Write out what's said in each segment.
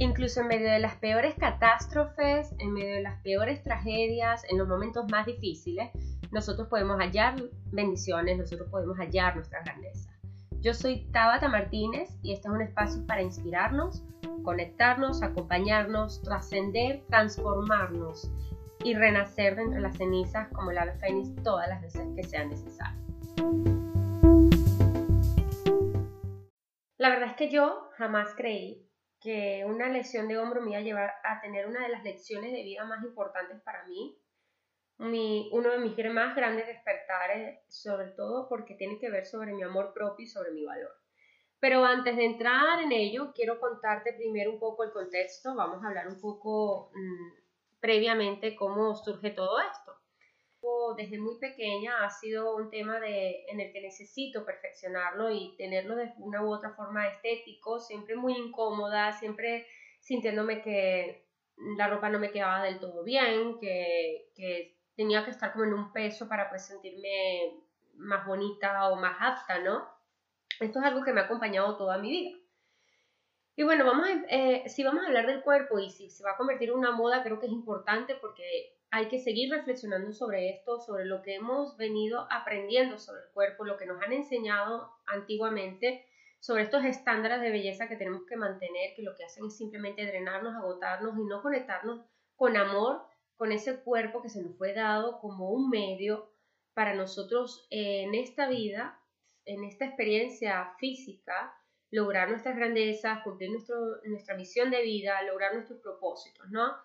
Incluso en medio de las peores catástrofes, en medio de las peores tragedias, en los momentos más difíciles, nosotros podemos hallar bendiciones, nosotros podemos hallar nuestra grandeza. Yo soy Tabata Martínez y este es un espacio para inspirarnos, conectarnos, acompañarnos, trascender, transformarnos y renacer de entre las cenizas como la fénix todas las veces que sea necesario. La verdad es que yo jamás creí que una lesión de hombro me iba a llevar a tener una de las lecciones de vida más importantes para mí, mi, uno de mis más grandes despertares, sobre todo porque tiene que ver sobre mi amor propio y sobre mi valor. Pero antes de entrar en ello, quiero contarte primero un poco el contexto, vamos a hablar un poco mm, previamente cómo surge todo esto. Desde muy pequeña ha sido un tema de, en el que necesito perfeccionarlo y tenerlo de una u otra forma estético, siempre muy incómoda, siempre sintiéndome que la ropa no me quedaba del todo bien, que, que tenía que estar como en un peso para pues sentirme más bonita o más apta, ¿no? Esto es algo que me ha acompañado toda mi vida. Y bueno, vamos eh, si vamos a hablar del cuerpo y si se va a convertir en una moda, creo que es importante porque hay que seguir reflexionando sobre esto, sobre lo que hemos venido aprendiendo sobre el cuerpo, lo que nos han enseñado antiguamente, sobre estos estándares de belleza que tenemos que mantener, que lo que hacen es simplemente drenarnos, agotarnos y no conectarnos con amor, con ese cuerpo que se nos fue dado como un medio para nosotros en esta vida, en esta experiencia física, lograr nuestras grandezas, cumplir nuestra misión de vida, lograr nuestros propósitos, ¿no?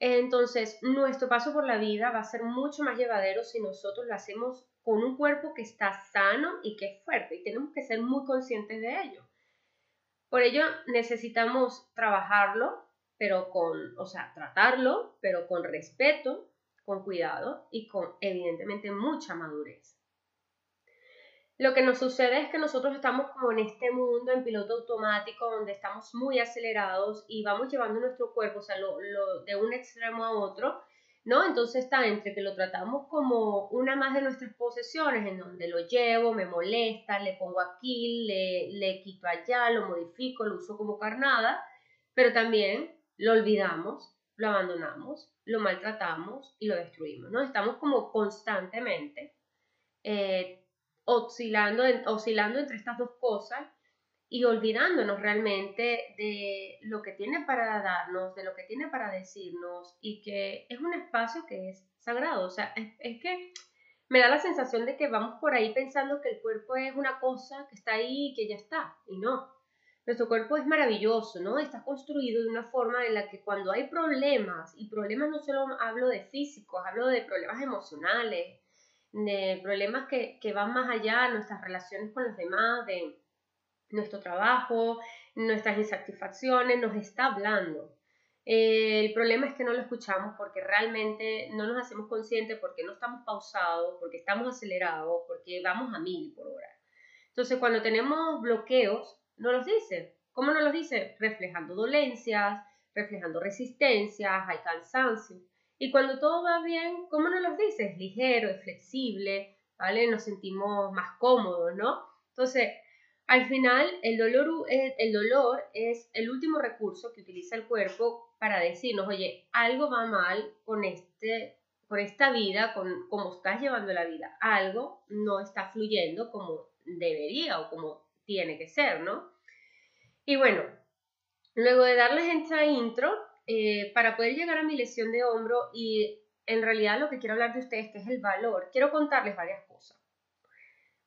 Entonces, nuestro paso por la vida va a ser mucho más llevadero si nosotros lo hacemos con un cuerpo que está sano y que es fuerte y tenemos que ser muy conscientes de ello. Por ello, necesitamos trabajarlo, pero con, o sea, tratarlo, pero con respeto, con cuidado y con, evidentemente, mucha madurez. Lo que nos sucede es que nosotros estamos como en este mundo en piloto automático donde estamos muy acelerados y vamos llevando nuestro cuerpo, o sea, lo, de un extremo a otro, ¿no? Entonces está entre que lo tratamos como una más de nuestras posesiones, en donde lo llevo, me molesta, le pongo aquí, le, le quito allá, lo modifico, lo uso como carnada, pero también lo olvidamos, lo abandonamos, lo maltratamos y lo destruimos, ¿no? Estamos como constantemente eh, oscilando, oscilando entre estas dos cosas y olvidándonos realmente de lo que tiene para darnos, de lo que tiene para decirnos y que es un espacio que es sagrado. O sea, es, que me da la sensación de que vamos por ahí pensando que el cuerpo es una cosa que está ahí y que ya está. Y no. Nuestro cuerpo es maravilloso, ¿no? Está construido de una forma en la que cuando hay problemas, y problemas no solo hablo de físicos, hablo de problemas emocionales, de problemas que, van más allá de nuestras relaciones con los demás, de nuestro trabajo, nuestras insatisfacciones, nos está hablando. el problema es que no lo escuchamos porque realmente no nos hacemos conscientes, porque no estamos pausados, porque estamos acelerados, porque vamos a mil por hora. Entonces, cuando tenemos bloqueos, no los dice. ¿Cómo no los dice? Reflejando dolencias, reflejando resistencias, hay cansancio. Y cuando todo va bien, ¿cómo nos lo dices? Es ligero, es flexible, ¿vale? Nos sentimos más cómodos, ¿no? Entonces, al final, el dolor, eh, el dolor es el último recurso que utiliza el cuerpo para decirnos, oye, algo va mal con, este, con esta vida, con cómo estás llevando la vida. Algo no está fluyendo como debería o como tiene que ser, ¿no? Y bueno, luego de darles esta intro, eh, para poder llegar a mi lesión de hombro y en realidad lo que quiero hablar de ustedes, que es el valor, quiero contarles varias cosas.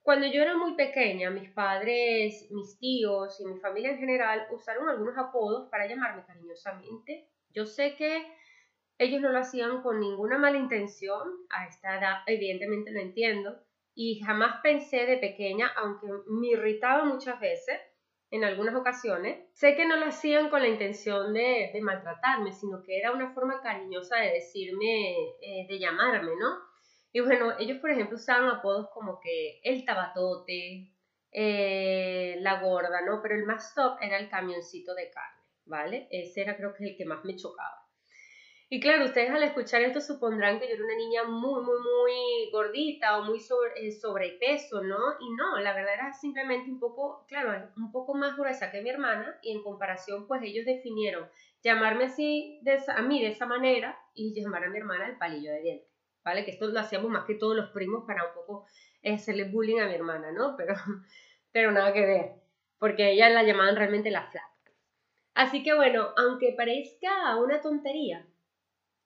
Cuando yo era muy pequeña, mis padres, mis tíos y mi familia en general usaron algunos apodos para llamarme cariñosamente. Yo sé que ellos no lo hacían con ninguna mala intención, a esta edad evidentemente lo entiendo, y jamás pensé de pequeña, aunque me irritaba muchas veces, en algunas ocasiones. Sé que no lo hacían con la intención de, maltratarme, sino que era una forma cariñosa de decirme, eh, de llamarme, ¿no? Y bueno, ellos, por ejemplo, usaban apodos como que el tabatote, eh, la gorda, ¿no? Pero el más top era el camioncito de carne, ¿vale? Ese era creo que el que más me chocaba. Y claro, ustedes al escuchar esto supondrán que yo era una niña muy, muy, muy gordita o muy sobre, eh, sobrepeso, ¿no? Y no, la verdad era simplemente un poco, claro, un poco más gruesa que mi hermana y en comparación, pues ellos definieron llamarme así a mí de esa manera y llamar a mi hermana el palillo de dientes, ¿vale? Que esto lo hacíamos más que todos los primos para un poco hacerle bullying a mi hermana, ¿no? Pero, pero nada que ver, porque ella la llamaban realmente la flaca. Así que bueno, aunque parezca una tontería,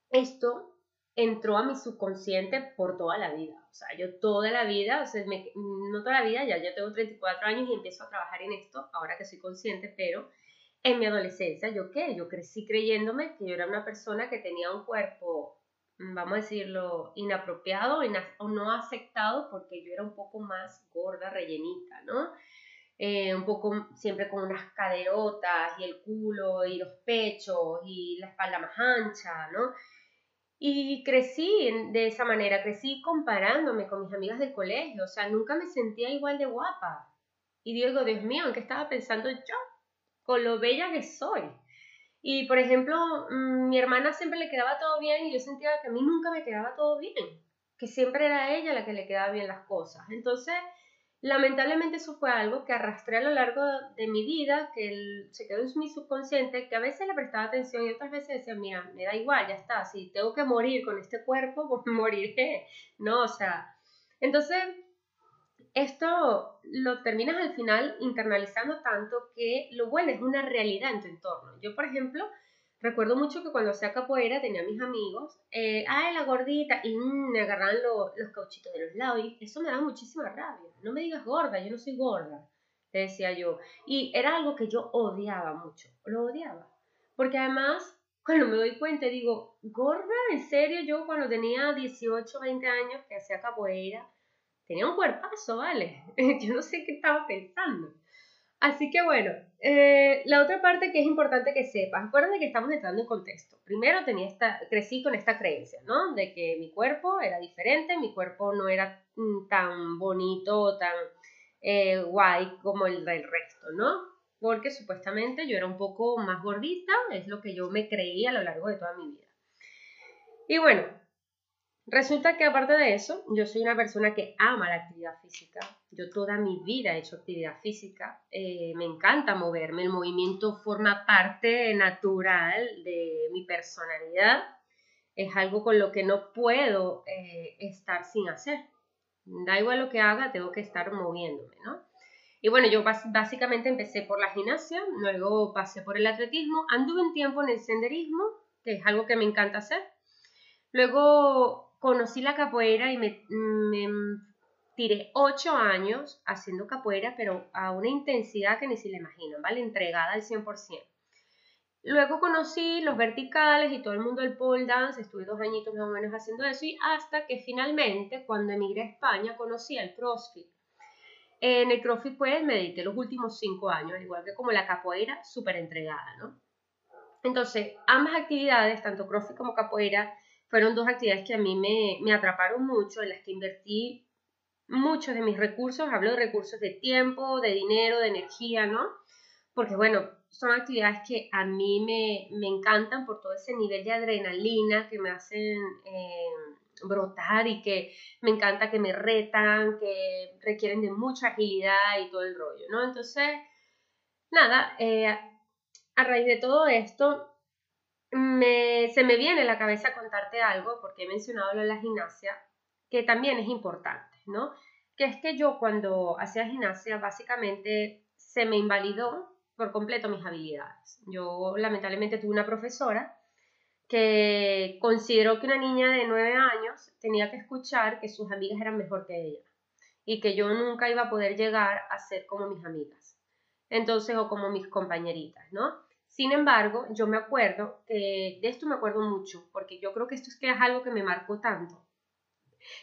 esto entró a mi subconsciente por toda la vida. O sea, yo toda la vida, o sea, no toda la vida, ya, ya tengo 34 años y empiezo a trabajar en esto, ahora que soy consciente, pero en mi adolescencia, ¿yo qué? Yo crecí creyéndome que yo era una persona que tenía un cuerpo, mm, vamos a decirlo, inapropiado o no aceptado porque yo era un poco más gorda, rellenita, ¿no? Eh, un poco siempre con unas caderotas y el culo y los pechos y la espalda más ancha, ¿no? Y crecí de esa manera, crecí comparándome con mis amigas del colegio, o sea, nunca me sentía igual de guapa. Y digo, Dios mío, ¿en qué estaba pensando yo? con lo bella que soy. Y por ejemplo, mm, mi hermana siempre le quedaba todo bien y yo sentía que a mí nunca me quedaba todo bien, que siempre era ella la que le quedaba bien las cosas. Entonces, lamentablemente eso fue algo que arrastré a lo largo de mi vida, que se quedó en mi subconsciente, que a veces le prestaba atención y otras veces decía, mira, me da igual, ya está, si tengo que morir con este cuerpo, pues moriré, ¿no? O sea, entonces esto lo terminas al final internalizando tanto que lo vuelves una realidad en tu entorno. Yo, por ejemplo, recuerdo mucho que cuando hacía capoeira tenía a mis amigos, eh, ay, la gordita, y mm, me agarraban los cauchitos de los lados, y eso me daba muchísima rabia. No me digas gorda, yo no soy gorda, te decía yo. Y era algo que yo odiaba mucho, lo odiaba. Porque además, cuando me doy cuenta, digo, gorda, en serio, yo cuando tenía 18, 20 años que hacía capoeira, tenía un cuerpazo, ¿vale? Yo no sé qué estaba pensando. Así que bueno, eh, la otra parte que es importante que sepas, acuérdate que estamos entrando en contexto. Primero tenía esta, crecí con esta creencia, ¿no? De que mi cuerpo era diferente, mi cuerpo no era mm, tan bonito, tan eh, guay como el del resto, ¿no? Porque supuestamente yo era un poco más gordita, es lo que yo me creía a lo largo de toda mi vida. Y bueno, Resulta que aparte de eso, yo soy una persona que ama la actividad física. Yo toda mi vida he hecho actividad física. Eh, me encanta moverme. El movimiento forma parte natural de mi personalidad. Es algo con lo que no puedo eh, estar sin hacer. Da igual lo que haga, tengo que estar moviéndome, ¿no? Y bueno, yo básicamente empecé por la gimnasia, luego pasé por el atletismo, anduve un tiempo en el senderismo, que es algo que me encanta hacer. Luego conocí la capoeira y me, tiré ocho años haciendo capoeira, pero a una intensidad que ni se le imaginan, ¿vale? Entregada al 100%. Luego conocí los verticales y todo el mundo del pole dance, estuve dos añitos más o menos haciendo eso y hasta que finalmente cuando emigré a España conocí el CrossFit. En el CrossFit pues me dediqué los últimos cinco años, igual que como la capoeira, súper entregada, ¿no? Entonces, ambas actividades, tanto CrossFit como capoeira, fueron dos actividades que a mí me, me atraparon mucho, en las que invertí muchos de mis recursos, hablo de recursos de tiempo, de dinero, de energía, ¿no? Porque bueno, son actividades que a mí me, me encantan por todo ese nivel de adrenalina que me hacen eh, brotar y que me encanta que me retan, que requieren de mucha agilidad y todo el rollo, ¿no? Entonces, nada, eh, a raíz de todo esto, se me viene a la cabeza contarte algo, porque he mencionado lo de la gimnasia, que también es importante, ¿no? Que es que yo cuando hacía gimnasia básicamente se me invalidó por completo mis habilidades. Yo lamentablemente tuve una profesora que consideró que una niña de 9 años tenía que escuchar que sus amigas eran mejor que ella y que yo nunca iba a poder llegar a ser como mis amigas. Entonces, o como mis compañeritas, ¿no? Sin embargo, yo me acuerdo que de esto me acuerdo mucho, porque yo creo que esto es que es algo que me marcó tanto.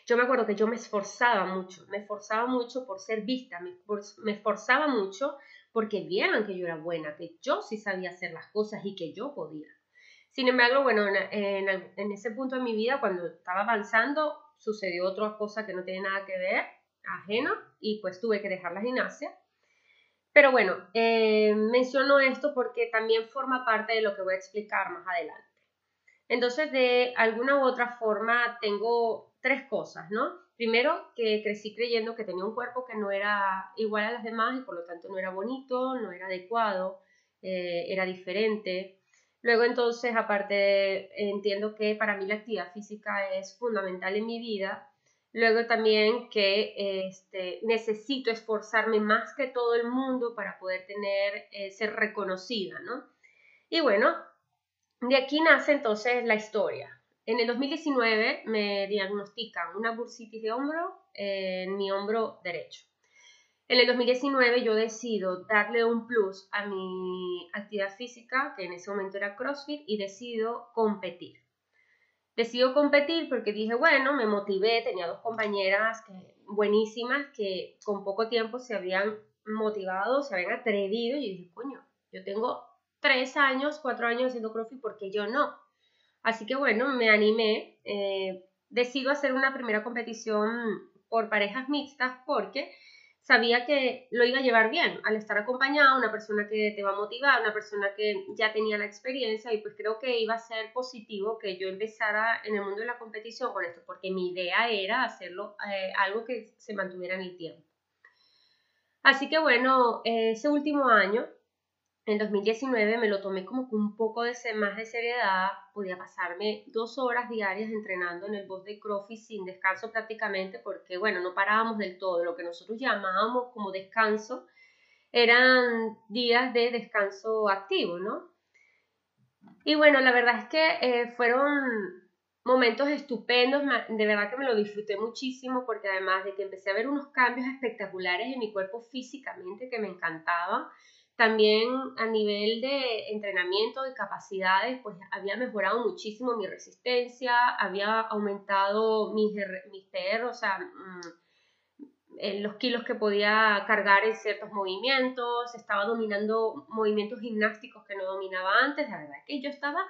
Yo me acuerdo que yo me esforzaba mucho, me esforzaba mucho por ser vista, me, esforzaba mucho porque vieran que yo era buena, que yo sí sabía hacer las cosas y que yo podía. Sin embargo, bueno, en, en ese punto de mi vida, cuando estaba avanzando, sucedió otra cosa que no tiene nada que ver, ajeno, y pues tuve que dejar la gimnasia pero bueno, eh, menciono esto porque también forma parte de lo que voy a explicar más adelante. Entonces, de alguna u otra forma, tengo tres cosas, ¿no? Primero, que crecí creyendo que tenía un cuerpo que no era igual a las demás y por lo tanto no era bonito, no era adecuado, eh, era diferente. Luego entonces, aparte, entiendo que para mí la actividad física es fundamental en mi vida. Luego también que este, necesito esforzarme más que todo el mundo para poder tener, eh, ser reconocida, ¿no? Y bueno, de aquí nace entonces la historia. En el 2019 me diagnostican una bursitis de hombro en mi hombro derecho. En el 2019 yo decido darle un plus a mi actividad física, que en ese momento era CrossFit, y decido competir. Decido competir porque dije, bueno, me motivé, tenía dos compañeras que, buenísimas que con poco tiempo se habían motivado, se habían atrevido y dije, coño, yo tengo tres años, cuatro años haciendo CrossFit porque yo no. Así que bueno, me animé, eh, decido hacer una primera competición por parejas mixtas porque sabía que lo iba a llevar bien al estar acompañada, una persona que te va a motivar, una persona que ya tenía la experiencia y pues creo que iba a ser positivo que yo empezara en el mundo de la competición con esto, porque mi idea era hacerlo eh, algo que se mantuviera en el tiempo. Así que bueno, ese último año en 2019 me lo tomé como con un poco de más de seriedad, podía pasarme dos horas diarias entrenando en el boss de CrossFit sin descanso prácticamente porque, bueno, no parábamos del todo, lo que nosotros llamábamos como descanso eran días de descanso activo, ¿no? Y bueno, la verdad es que eh, fueron momentos estupendos, de verdad que me lo disfruté muchísimo porque además de que empecé a ver unos cambios espectaculares en mi cuerpo físicamente que me encantaban, también a nivel de entrenamiento y capacidades, pues había mejorado muchísimo mi resistencia, había aumentado mis, mis PR, o sea, mm, los kilos que podía cargar en ciertos movimientos, estaba dominando movimientos gimnásticos que no dominaba antes, la verdad es que yo estaba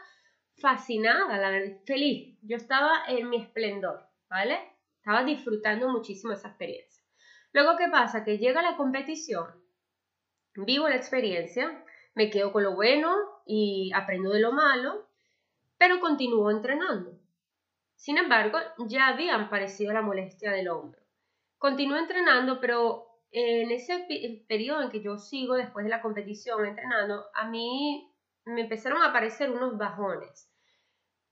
fascinada, la verdad, feliz, yo estaba en mi esplendor, ¿vale? Estaba disfrutando muchísimo esa experiencia. Luego, ¿qué pasa? Que llega la competición Vivo la experiencia, me quedo con lo bueno y aprendo de lo malo, pero continúo entrenando. Sin embargo, ya había aparecido la molestia del hombro. Continúo entrenando, pero en ese periodo en que yo sigo después de la competición entrenando, a mí me empezaron a aparecer unos bajones.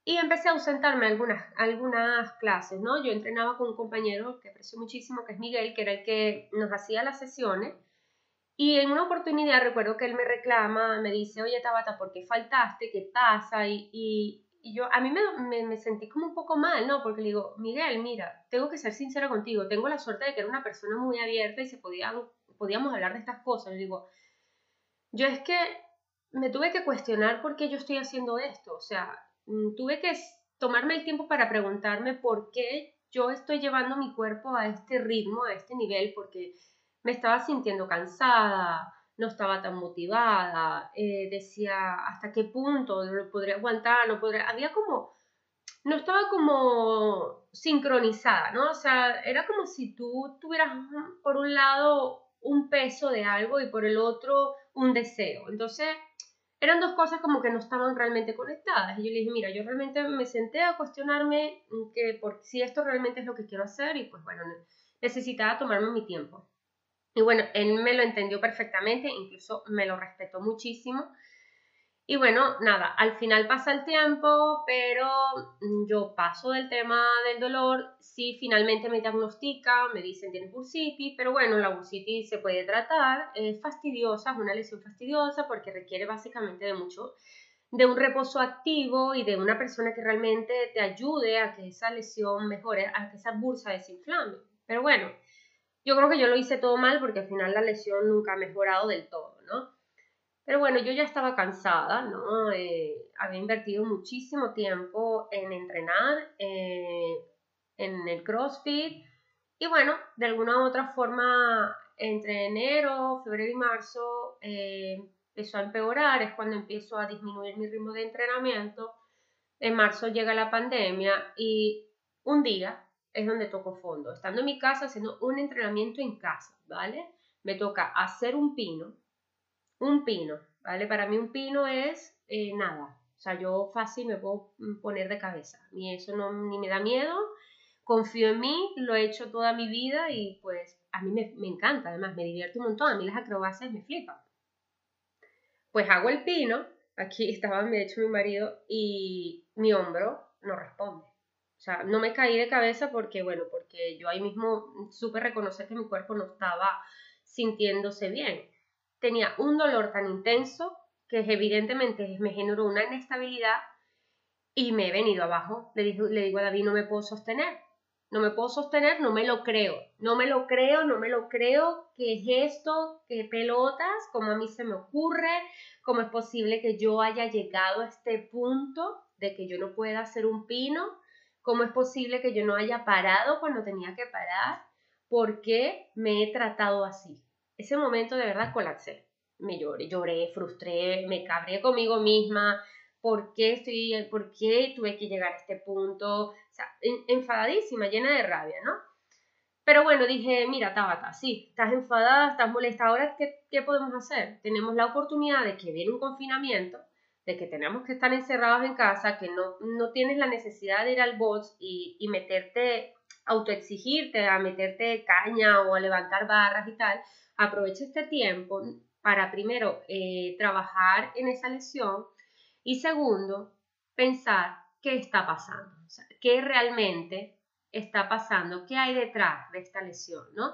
Y empecé a ausentarme algunas, algunas clases, ¿no? Yo entrenaba con un compañero que aprecio muchísimo, que es Miguel, que era el que nos hacía las sesiones. Y en una oportunidad recuerdo que él me reclama, me dice, oye Tabata, ¿por qué faltaste? ¿Qué pasa? Y, y, y yo, a mí me, me, sentí como un poco mal, ¿no? Porque le digo, Miguel, mira, tengo que ser sincera contigo, tengo la suerte de que era una persona muy abierta y se podían, podíamos hablar de estas cosas. Le digo, yo es que me tuve que cuestionar por qué yo estoy haciendo esto, o sea, mm, tuve que tomarme el tiempo para preguntarme por qué yo estoy llevando mi cuerpo a este ritmo, a este nivel, porque me estaba sintiendo cansada, no estaba tan motivada, eh, decía hasta qué punto lo podría aguantar, no podría, había como, no estaba como sincronizada, ¿no? O sea, era como si tú tuvieras por un lado un peso de algo y por el otro un deseo. Entonces, eran dos cosas como que no estaban realmente conectadas. Y yo le dije, mira, yo realmente me senté a cuestionarme que por si esto realmente es lo que quiero hacer y pues bueno, necesitaba tomarme mi tiempo. Y bueno, él me lo entendió perfectamente, incluso me lo respetó muchísimo. Y bueno, nada, al final pasa el tiempo, pero yo paso del tema del dolor. Sí, finalmente me diagnostican, me dicen tienes bursitis, pero bueno, la bursitis se puede tratar, es fastidiosa, es una lesión fastidiosa porque requiere básicamente de mucho, de un reposo activo y de una persona que realmente te ayude a que esa lesión mejore, a que esa bursa desinflame. Pero bueno, yo creo que yo lo hice todo mal porque al final la lesión nunca ha mejorado del todo, ¿no? Pero bueno, yo ya estaba cansada, ¿no? Eh, había invertido muchísimo tiempo en entrenar, eh, en el CrossFit. Y bueno, de alguna u otra forma, entre enero, febrero y marzo, eh, empezó a empeorar, es cuando empiezo a disminuir mi ritmo de entrenamiento. En marzo llega la pandemia y un día es donde toco fondo. Estando en mi casa haciendo un entrenamiento en casa, ¿vale? Me toca hacer un pino, un pino, ¿vale? Para mí un pino es eh, nada, O sea, yo fácil me puedo poner de cabeza. Y eso no, ni me da miedo. Confío en mí, lo he hecho toda mi vida y pues a mí me, me encanta, además me divierte un montón. A mí las acrobacias me flipan. Pues hago el pino, aquí estaba de hecho mi marido y mi hombro no responde. O sea, no me caí de cabeza porque, bueno, porque yo ahí mismo supe reconocer que mi cuerpo no estaba sintiéndose bien. Tenía un dolor tan intenso que evidentemente me generó una inestabilidad y me he venido abajo. Le digo, le digo a David, no me puedo sostener. No me puedo sostener, no me lo creo. No me lo creo, no me lo creo. ¿Qué es esto? ¿Qué pelotas? ¿Cómo a mí se me ocurre? ¿Cómo es posible que yo haya llegado a este punto de que yo no pueda hacer un pino? ¿Cómo es posible que yo no haya parado cuando tenía que parar? ¿Por qué me he tratado así? Ese momento de verdad colapsé. Me lloré, lloré, frustré, me cabré conmigo misma. ¿Por qué, estoy, ¿Por qué tuve que llegar a este punto? Enfadadísima, llena de rabia, ¿no? Pero bueno, dije, mira, Tabata, sí, estás enfadada, estás molesta. Ahora, ¿qué, ¿qué podemos hacer? Tenemos la oportunidad de que viene un confinamiento de que tenemos que estar encerrados en casa, que no, no tienes la necesidad de ir al box y, y meterte, autoexigirte, a meterte caña o a levantar barras y tal, aprovecha este tiempo para primero eh, trabajar en esa lesión y segundo, pensar qué está pasando, qué realmente está pasando, qué hay detrás de esta lesión, ¿no?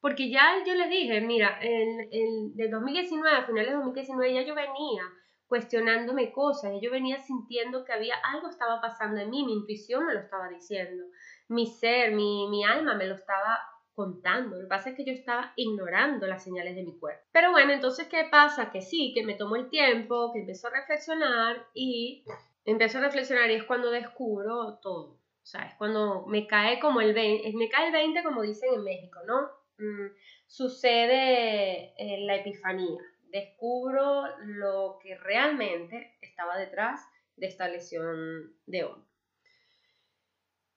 Porque ya yo les dije, mira, en, en, de 2019, a finales de 2019 ya yo venía cuestionándome cosas, yo venía sintiendo que había algo estaba pasando en mí, mi intuición me lo estaba diciendo, mi ser, mi, mi alma me lo estaba contando. Lo que pasa es que yo estaba ignorando las señales de mi cuerpo. Pero bueno, entonces, ¿qué pasa? Que sí, que me tomo el tiempo, que empiezo a reflexionar y empiezo a reflexionar y es cuando descubro todo. O sea, es cuando me cae como el 20, me cae el 20 como dicen en México, ¿no? Mm, sucede la epifanía descubro lo que realmente estaba detrás de esta lesión de hombro.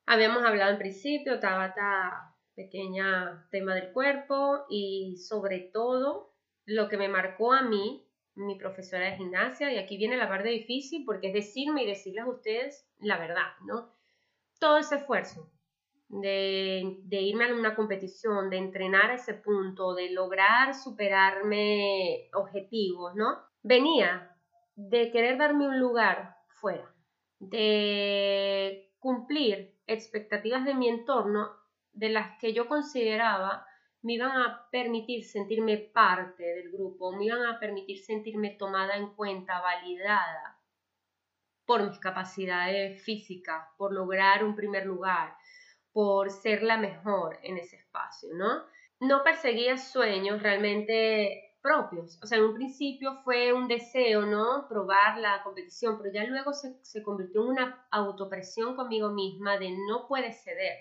Habíamos hablado en principio, Tabata, pequeña tema del cuerpo y sobre todo lo que me marcó a mí, mi profesora de gimnasia, y aquí viene la parte difícil porque es decirme y decirles a ustedes la verdad, ¿no? Todo ese esfuerzo, de, irme a una competición, de entrenar a ese punto, de lograr superarme objetivos, ¿no? Venía de querer darme un lugar fuera, de cumplir expectativas de mi entorno de las que yo consideraba me iban a permitir sentirme parte del grupo, me iban a permitir sentirme tomada en cuenta, validada por mis capacidades físicas, por lograr un primer lugar, por ser la mejor en ese espacio, ¿no? No perseguía sueños realmente propios. O sea, en un principio fue un deseo, ¿no? Probar la competición, pero ya luego se, se convirtió en una autopresión conmigo misma de no puedes ceder.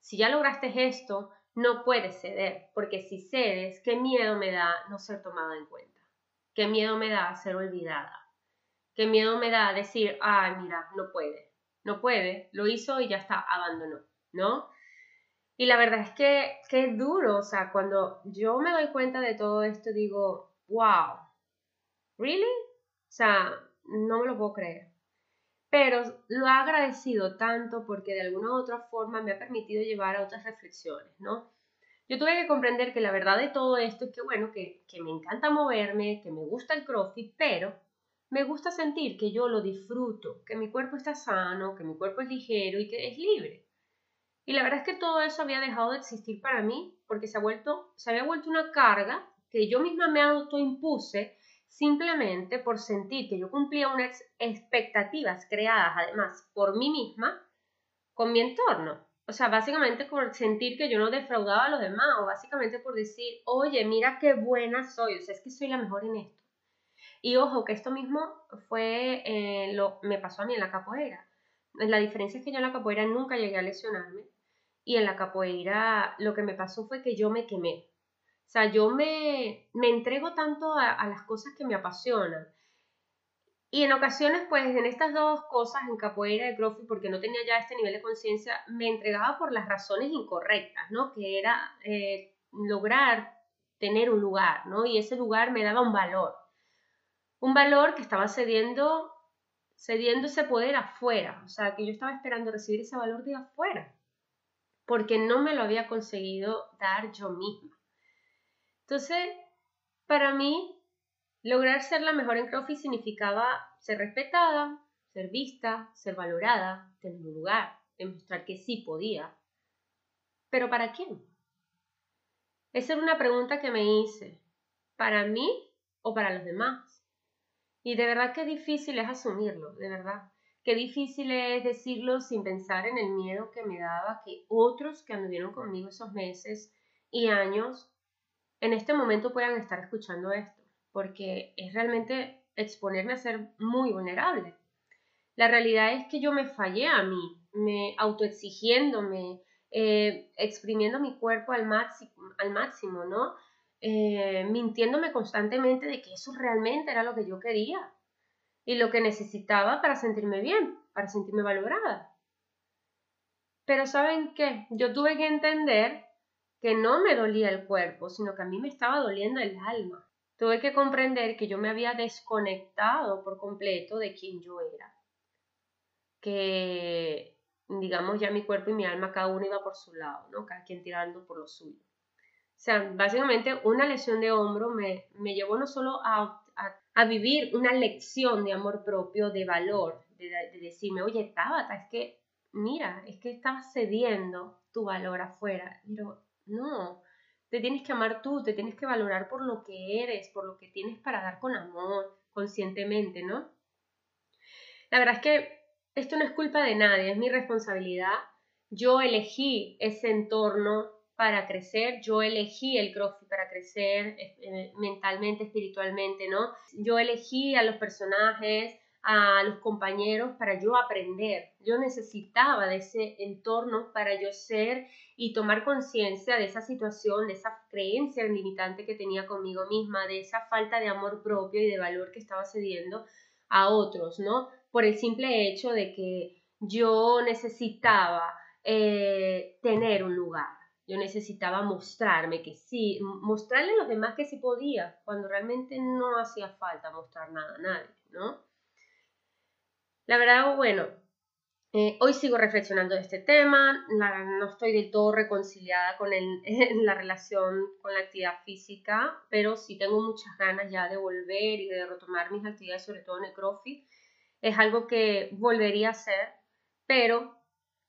Si ya lograste esto, no puedes ceder, porque si cedes, qué miedo me da no ser tomada en cuenta. Qué miedo me da ser olvidada. Qué miedo me da decir, ay, mira, no puede. No puede, lo hizo y ya está, abandonó. ¿No? Y la verdad es que, qué duro, o sea, cuando yo me doy cuenta de todo esto, digo, wow, ¿really? O sea, no me lo puedo creer. Pero lo he agradecido tanto porque de alguna u otra forma me ha permitido llevar a otras reflexiones, ¿no? Yo tuve que comprender que la verdad de todo esto es que, bueno, que, que me encanta moverme, que me gusta el crossfit, pero me gusta sentir que yo lo disfruto, que mi cuerpo está sano, que mi cuerpo es ligero y que es libre. Y la verdad es que todo eso había dejado de existir para mí porque se, ha vuelto, se había vuelto una carga que yo misma me autoimpuse simplemente por sentir que yo cumplía unas expectativas creadas además por mí misma con mi entorno. O sea, básicamente por sentir que yo no defraudaba a los demás o básicamente por decir, oye, mira qué buena soy, o sea, es que soy la mejor en esto. Y ojo, que esto mismo fue, eh, lo, me pasó a mí en la capoeira. La diferencia es que yo en la capoeira nunca llegué a lesionarme, y en la capoeira lo que me pasó fue que yo me quemé. O sea, yo me, me entrego tanto a, las cosas que me apasionan. Y en ocasiones, pues en estas dos cosas, en capoeira y crossfit, porque no tenía ya este nivel de conciencia, me entregaba por las razones incorrectas, ¿no? Que era eh, lograr tener un lugar, ¿no? Y ese lugar me daba un valor. Un valor que estaba cediendo cediendo ese poder afuera, o sea, que yo estaba esperando recibir ese valor de afuera, porque no me lo había conseguido dar yo misma. Entonces, para mí, lograr ser la mejor en CrossFit significaba ser respetada, ser vista, ser valorada, tener un lugar, demostrar que sí podía. ¿Pero para quién? Esa era una pregunta que me hice. ¿Para mí o para los demás? Y de verdad que difícil es asumirlo, de verdad. Qué difícil es decirlo sin pensar en el miedo que me daba que otros que anduvieron conmigo esos meses y años en este momento puedan estar escuchando esto, porque es realmente exponerme a ser muy vulnerable. La realidad es que yo me fallé a mí, me autoexigiéndome, eh, exprimiendo mi cuerpo al máximo, ¿no? Eh, mintiéndome constantemente de que eso realmente era lo que yo quería y lo que necesitaba para sentirme bien, para sentirme valorada. Pero ¿saben qué? Yo tuve que entender que no me dolía el cuerpo, sino que a mí me estaba doliendo el alma. Tuve que comprender que yo me había desconectado por completo de quien yo era. Que, digamos, ya mi cuerpo y mi alma, cada uno iba por su lado, ¿no? Cada quien tirando por lo suyo. O sea, básicamente una lesión de hombro me, me llevó no solo a, a, vivir una lección de amor propio, de valor, de, de decirme, oye, Tabata, es que, mira, es que estás cediendo tu valor afuera. Pero no, te tienes que amar tú, te tienes que valorar por lo que eres, por lo que tienes para dar con amor, conscientemente, ¿no? La verdad es que esto no es culpa de nadie, es mi responsabilidad. Yo elegí ese entorno para crecer, yo elegí el CrossFit para crecer eh, mentalmente, espiritualmente, ¿no? Yo elegí a los personajes, a los compañeros para yo aprender. Yo necesitaba de ese entorno para yo ser y tomar conciencia de esa situación, de esa creencia limitante que tenía conmigo misma, de esa falta de amor propio y de valor que estaba cediendo a otros, ¿no? Por el simple hecho de que yo necesitaba eh, tener un lugar. Yo necesitaba mostrarme que sí, mostrarle a los demás que sí podía, cuando realmente no hacía falta mostrar nada a nadie, ¿no? La verdad, bueno, eh, hoy sigo reflexionando de este tema, no estoy del todo reconciliada con la relación con la actividad física, pero sí tengo muchas ganas ya de volver y de retomar mis actividades, sobre todo en el CrossFit. Es algo que volvería a hacer, pero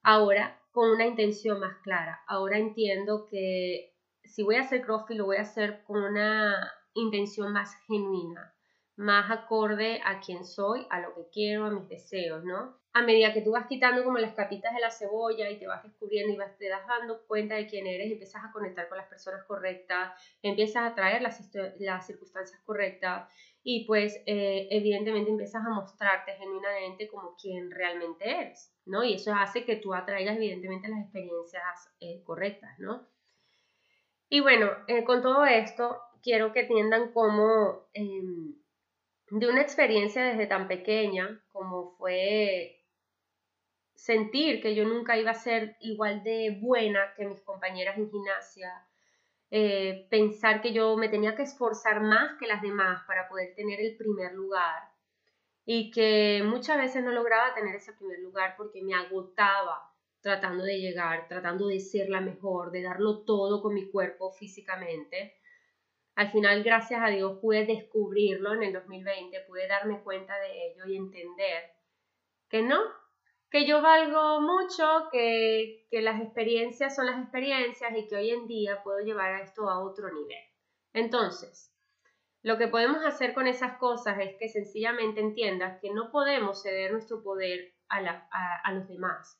ahora con una intención más clara. Ahora entiendo que si voy a hacer CrossFit lo voy a hacer con una intención más genuina, más acorde a quién soy, a lo que quiero, a mis deseos, ¿no? A medida que tú vas quitando como las capitas de la cebolla y te vas descubriendo y vas, te das dando cuenta de quién eres, empiezas a conectar con las personas correctas, empiezas a traer las, las circunstancias correctas y pues eh, evidentemente empiezas a mostrarte genuinamente como quien realmente eres, ¿no? Y eso hace que tú atraigas evidentemente las experiencias eh, correctas, ¿no? Y bueno, eh, con todo esto quiero que entiendan cómo em, de una experiencia desde tan pequeña como fue sentir que yo nunca iba a ser igual de buena que mis compañeras en gimnasia, eh, pensar que yo me tenía que esforzar más que las demás para poder tener el primer lugar y que muchas veces no lograba tener ese primer lugar porque me agotaba tratando de llegar, tratando de ser la mejor, de darlo todo con mi cuerpo físicamente al final, gracias a Dios, pude descubrirlo en el 2020, pude darme cuenta de ello y entender que no, que yo valgo mucho, que, que las experiencias son las experiencias y que hoy en día puedo llevar esto a otro nivel. Entonces, lo que podemos hacer con esas cosas es que sencillamente entiendas que no podemos ceder nuestro poder a, a los demás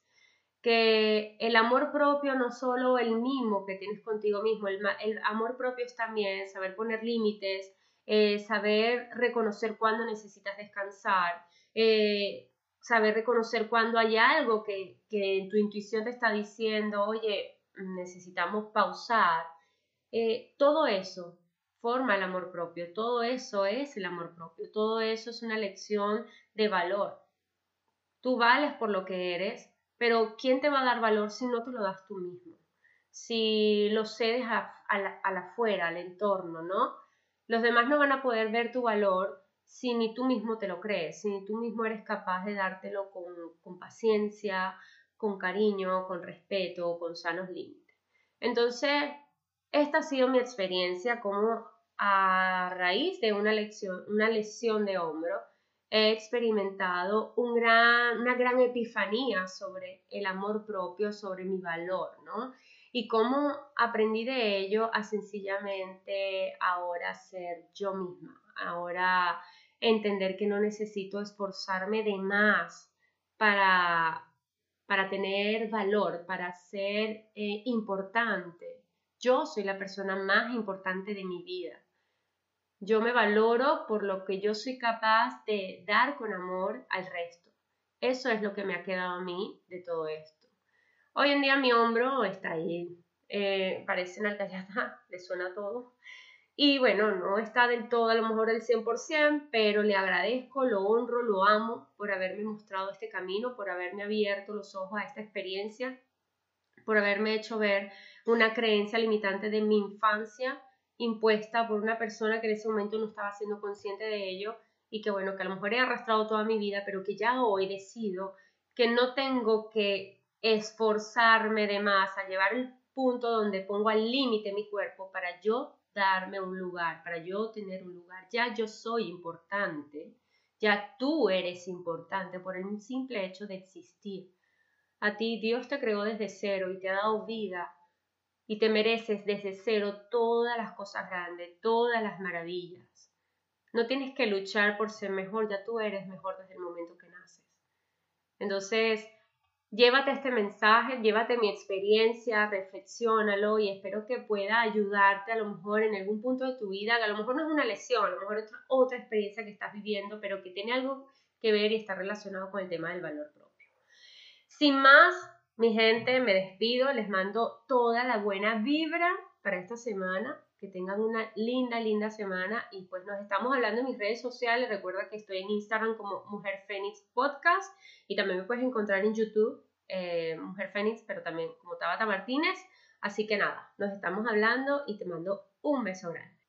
que el amor propio no solo el mismo que tienes contigo mismo, el, amor propio es también saber poner límites, eh, saber reconocer cuándo necesitas descansar, eh, saber reconocer cuándo hay algo que, que tu intuición te está diciendo, oye, necesitamos pausar. Eh, todo eso forma el amor propio, todo eso es el amor propio, todo eso es una lección de valor. Tú vales por lo que eres, pero ¿quién te va a dar valor si no te lo das tú mismo? Si lo cedes a, la, afuera, al entorno, ¿no? Los demás no van a poder ver tu valor si ni tú mismo te lo crees, si ni tú mismo eres capaz de dártelo con, con paciencia, con cariño, con respeto, con sanos límites. Entonces, esta ha sido mi experiencia como a raíz de una, lección, una lesión de hombro he experimentado un gran, una gran epifanía sobre el amor propio, sobre mi valor, ¿no? Y cómo aprendí de ello a sencillamente ahora ser yo misma, ahora entender que no necesito esforzarme de más para, para tener valor, para ser eh, importante. Yo soy la persona más importante de mi vida. Yo me valoro por lo que yo soy capaz de dar con amor al resto. Eso es lo que me ha quedado a mí de todo esto. Hoy en día mi hombro está ahí, eh, parece una alcayata, le suena todo. Y bueno, no está del todo a lo mejor el 100%, pero le agradezco, lo honro, lo amo por haberme mostrado este camino, por haberme abierto los ojos a esta experiencia, por haberme hecho ver una creencia limitante de mi infancia impuesta por una persona que en ese momento no estaba siendo consciente de ello y que bueno, que a lo mejor he arrastrado toda mi vida, pero que ya hoy decido que no tengo que esforzarme de más a llevar el punto donde pongo al límite mi cuerpo para yo darme un lugar, para yo tener un lugar. Ya yo soy importante, ya tú eres importante por el simple hecho de existir. A ti Dios te creó desde cero y te ha dado vida y te mereces desde cero todas las cosas grandes, todas las maravillas. No tienes que luchar por ser mejor, ya tú eres mejor desde el momento que naces. Entonces, llévate este mensaje, llévate mi experiencia, reflexiónalo y espero que pueda ayudarte a lo mejor en algún punto de tu vida, que a lo mejor no es una lesión, a lo mejor es otra experiencia que estás viviendo, pero que tiene algo que ver y está relacionado con el tema del valor propio. Sin más, mi gente, me despido, les mando toda la buena vibra para esta semana, que tengan una linda, linda semana. Y pues nos estamos hablando en mis redes sociales, recuerda que estoy en Instagram como Mujer Fénix Podcast. Y también me puedes encontrar en YouTube, eh, Mujer Fénix, pero también como Tabata Martínez, así que nada, nos estamos hablando y te mando un beso grande.